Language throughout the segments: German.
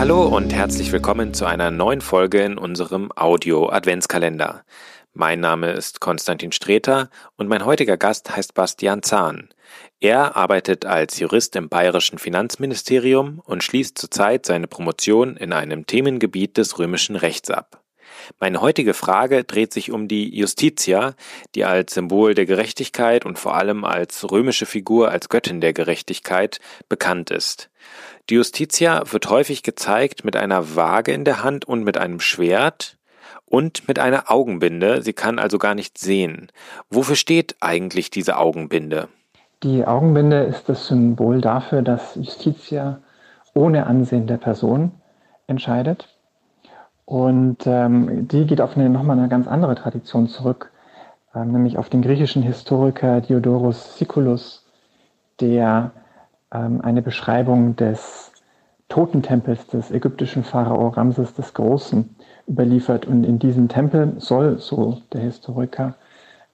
Hallo und herzlich willkommen zu einer neuen Folge in unserem Audio-Adventskalender. Mein Name ist Konstantin Streter und mein heutiger Gast heißt Bastian Zahn. Er arbeitet als Jurist im bayerischen Finanzministerium und schließt zurzeit seine Promotion in einem Themengebiet des römischen Rechts ab. Meine heutige Frage dreht sich um die Justitia, die als Symbol der Gerechtigkeit und vor allem als römische Figur als Göttin der Gerechtigkeit bekannt ist. Die Justitia wird häufig gezeigt mit einer Waage in der Hand und mit einem Schwert und mit einer Augenbinde. Sie kann also gar nicht sehen. Wofür steht eigentlich diese Augenbinde? Die Augenbinde ist das Symbol dafür, dass Justitia ohne Ansehen der Person entscheidet. Und ähm, die geht auf eine, nochmal eine ganz andere Tradition zurück, ähm, nämlich auf den griechischen Historiker Diodorus Siculus, der ähm, eine Beschreibung des Totentempels des ägyptischen Pharao Ramses des Großen überliefert. Und in diesem Tempel soll, so der Historiker,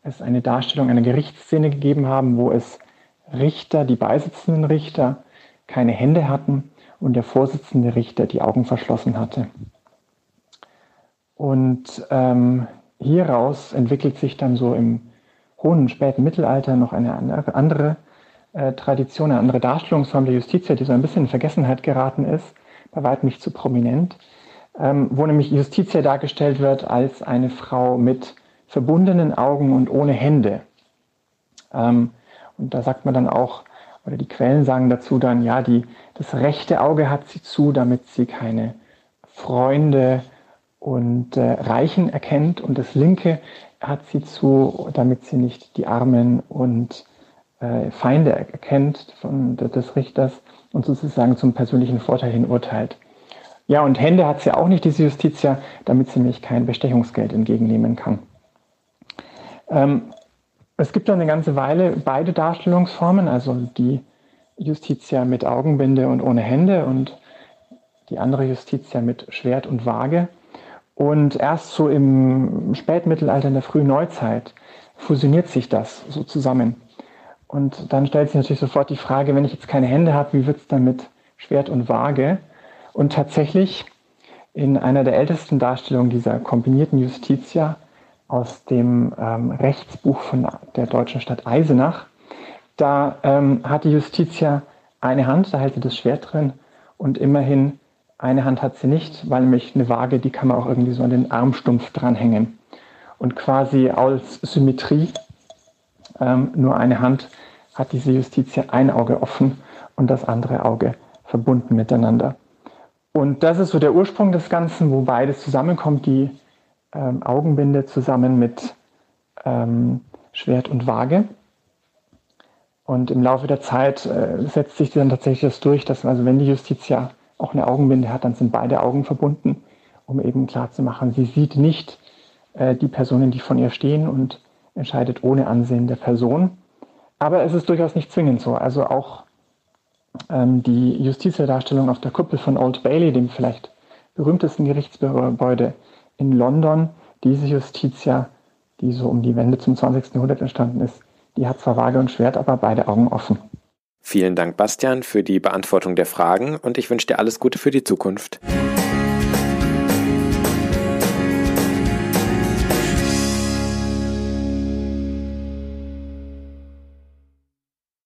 es eine Darstellung einer Gerichtsszene gegeben haben, wo es Richter, die beisitzenden Richter, keine Hände hatten und der vorsitzende Richter die Augen verschlossen hatte. Und ähm, hieraus entwickelt sich dann so im hohen späten Mittelalter noch eine andere äh, Tradition, eine andere Darstellungsform der Justiz, die so ein bisschen in Vergessenheit geraten ist, bei weitem nicht zu prominent, ähm, wo nämlich Justitia dargestellt wird als eine Frau mit verbundenen Augen und ohne Hände. Ähm, und da sagt man dann auch, oder die Quellen sagen dazu dann, ja, die, das rechte Auge hat sie zu, damit sie keine Freunde, und äh, Reichen erkennt und das Linke hat sie zu, damit sie nicht die Armen und äh, Feinde erkennt von, des Richters und sozusagen zum persönlichen Vorteil hin urteilt. Ja, und Hände hat sie auch nicht, diese Justitia, damit sie nämlich kein Bestechungsgeld entgegennehmen kann. Ähm, es gibt dann eine ganze Weile beide Darstellungsformen, also die Justitia mit Augenbinde und ohne Hände und die andere Justitia mit Schwert und Waage. Und erst so im Spätmittelalter, in der frühen Neuzeit, fusioniert sich das so zusammen. Und dann stellt sich natürlich sofort die Frage, wenn ich jetzt keine Hände habe, wie wird es dann mit Schwert und Waage? Und tatsächlich in einer der ältesten Darstellungen dieser kombinierten Justitia aus dem ähm, Rechtsbuch von der deutschen Stadt Eisenach, da ähm, hat die Justitia eine Hand, da hält sie das Schwert drin und immerhin eine Hand hat sie nicht, weil nämlich eine Waage, die kann man auch irgendwie so an den Armstumpf dranhängen. Und quasi als Symmetrie, ähm, nur eine Hand, hat diese Justitia ein Auge offen und das andere Auge verbunden miteinander. Und das ist so der Ursprung des Ganzen, wo beides zusammenkommt, die ähm, Augenbinde zusammen mit ähm, Schwert und Waage. Und im Laufe der Zeit äh, setzt sich dann tatsächlich das durch, dass also wenn die Justitia auch eine Augenbinde hat, dann sind beide Augen verbunden, um eben klarzumachen, sie sieht nicht äh, die Personen, die von ihr stehen und entscheidet ohne Ansehen der Person. Aber es ist durchaus nicht zwingend so. Also auch ähm, die Justizdarstellung auf der Kuppel von Old Bailey, dem vielleicht berühmtesten Gerichtsgebäude in London, diese Justitia, die so um die Wende zum 20. Jahrhundert entstanden ist, die hat zwar Waage und Schwert, aber beide Augen offen. Vielen Dank, Bastian, für die Beantwortung der Fragen und ich wünsche dir alles Gute für die Zukunft.